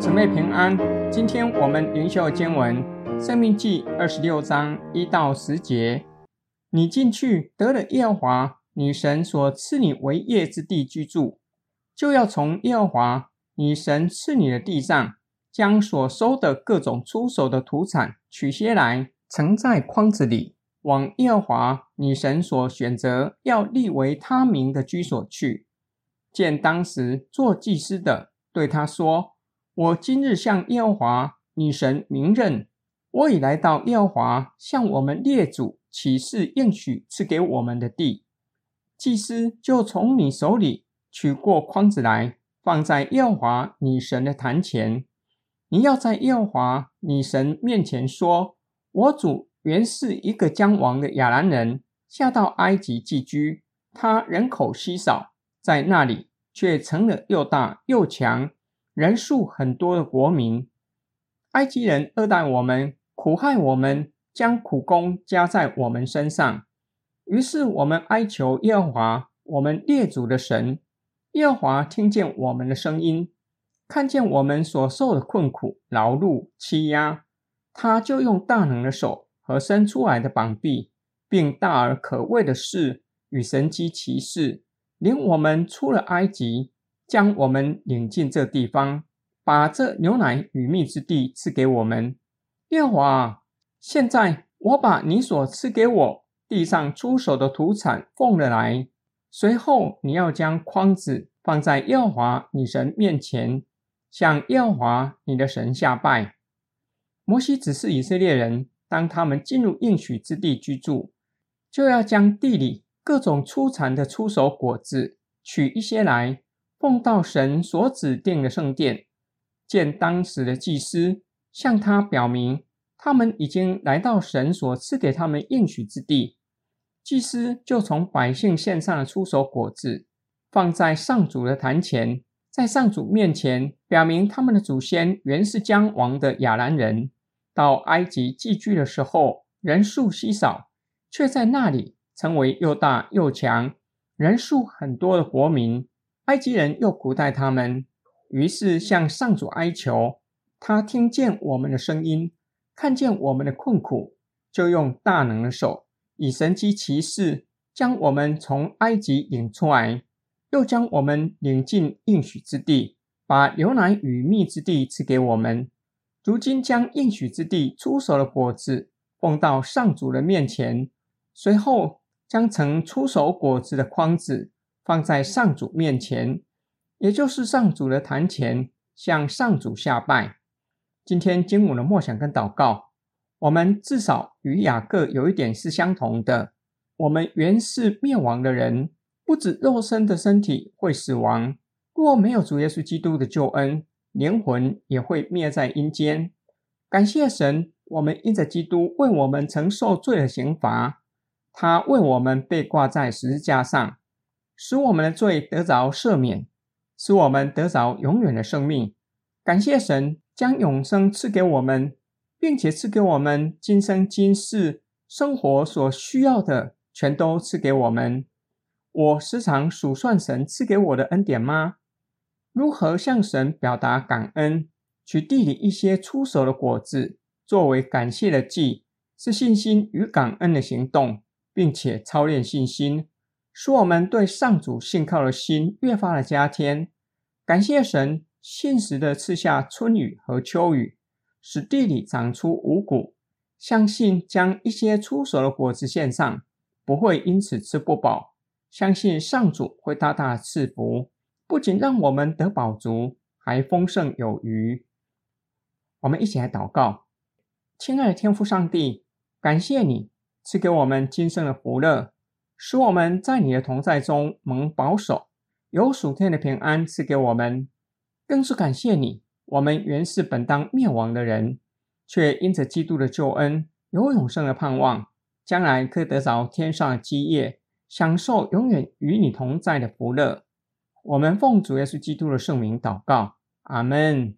姊妹平安。今天我们灵修经文《生命记》二十六章一到十节。你进去得了耶和华女神所赐你为业之地居住，就要从耶和华女神赐你的地上，将所收的各种出手的土产取些来，盛在筐子里，往耶和华女神所选择要立为他名的居所去。见当时做祭司的，对他说：“我今日向耶和华女神明认，我已来到耶和华向我们列祖起誓应许赐给我们的地。祭司就从你手里取过筐子来，放在耶和华女神的坛前。你要在耶和华女神面前说：我主原是一个将亡的亚兰人，下到埃及寄居，他人口稀少。”在那里，却成了又大又强、人数很多的国民。埃及人恶待我们，苦害我们，将苦工加在我们身上。于是我们哀求耶和华，我们列祖的神。耶和华听见我们的声音，看见我们所受的困苦、劳碌、欺压，他就用大能的手和伸出来的膀臂，并大而可畏的事与神迹奇事。领我们出了埃及，将我们领进这地方，把这牛奶与蜜之地赐给我们。耶和华，现在我把你所赐给我地上出手的土产奉了来。随后你要将筐子放在耶和华你神面前，向耶和华你的神下拜。摩西指示以色列人，当他们进入应许之地居住，就要将地里。各种出产的出手果子，取一些来，奉到神所指定的圣殿，见当时的祭司，向他表明他们已经来到神所赐给他们应许之地。祭司就从百姓献上的出手果子，放在上主的坛前，在上主面前表明他们的祖先原是将亡的亚兰人，到埃及寄居的时候，人数稀少，却在那里。成为又大又强、人数很多的国民，埃及人又苦待他们，于是向上主哀求。他听见我们的声音，看见我们的困苦，就用大能的手，以神迹奇事，将我们从埃及引出来，又将我们领进应许之地，把牛奶与蜜之地赐给我们。如今将应许之地出手的果子奉到上主的面前，随后。将盛出手果子的筐子放在上主面前，也就是上主的坛前，向上主下拜。今天经文的默想跟祷告，我们至少与雅各有一点是相同的。我们原是灭亡的人，不止肉身的身体会死亡，若没有主耶稣基督的救恩，灵魂也会灭在阴间。感谢神，我们因着基督为我们承受罪的刑罚。他为我们被挂在十字架上，使我们的罪得着赦免，使我们得着永远的生命。感谢神将永生赐给我们，并且赐给我们今生今世生活所需要的，全都赐给我们。我时常数算神赐给我的恩典吗？如何向神表达感恩？取地里一些出手的果子作为感谢的祭，是信心与感恩的行动。并且操练信心，使我们对上主信靠的心越发的加添。感谢神，信实的赐下春雨和秋雨，使地里长出五谷。相信将一些出手的果子献上，不会因此吃不饱。相信上主会大大赐福，不仅让我们得饱足，还丰盛有余。我们一起来祷告，亲爱的天父上帝，感谢你。赐给我们今生的福乐，使我们在你的同在中蒙保守，有属天的平安赐给我们。更是感谢你，我们原是本当灭亡的人，却因着基督的救恩，有永生的盼望，将来可以得着天上的基业，享受永远与你同在的福乐。我们奉主耶稣基督的圣名祷告，阿门。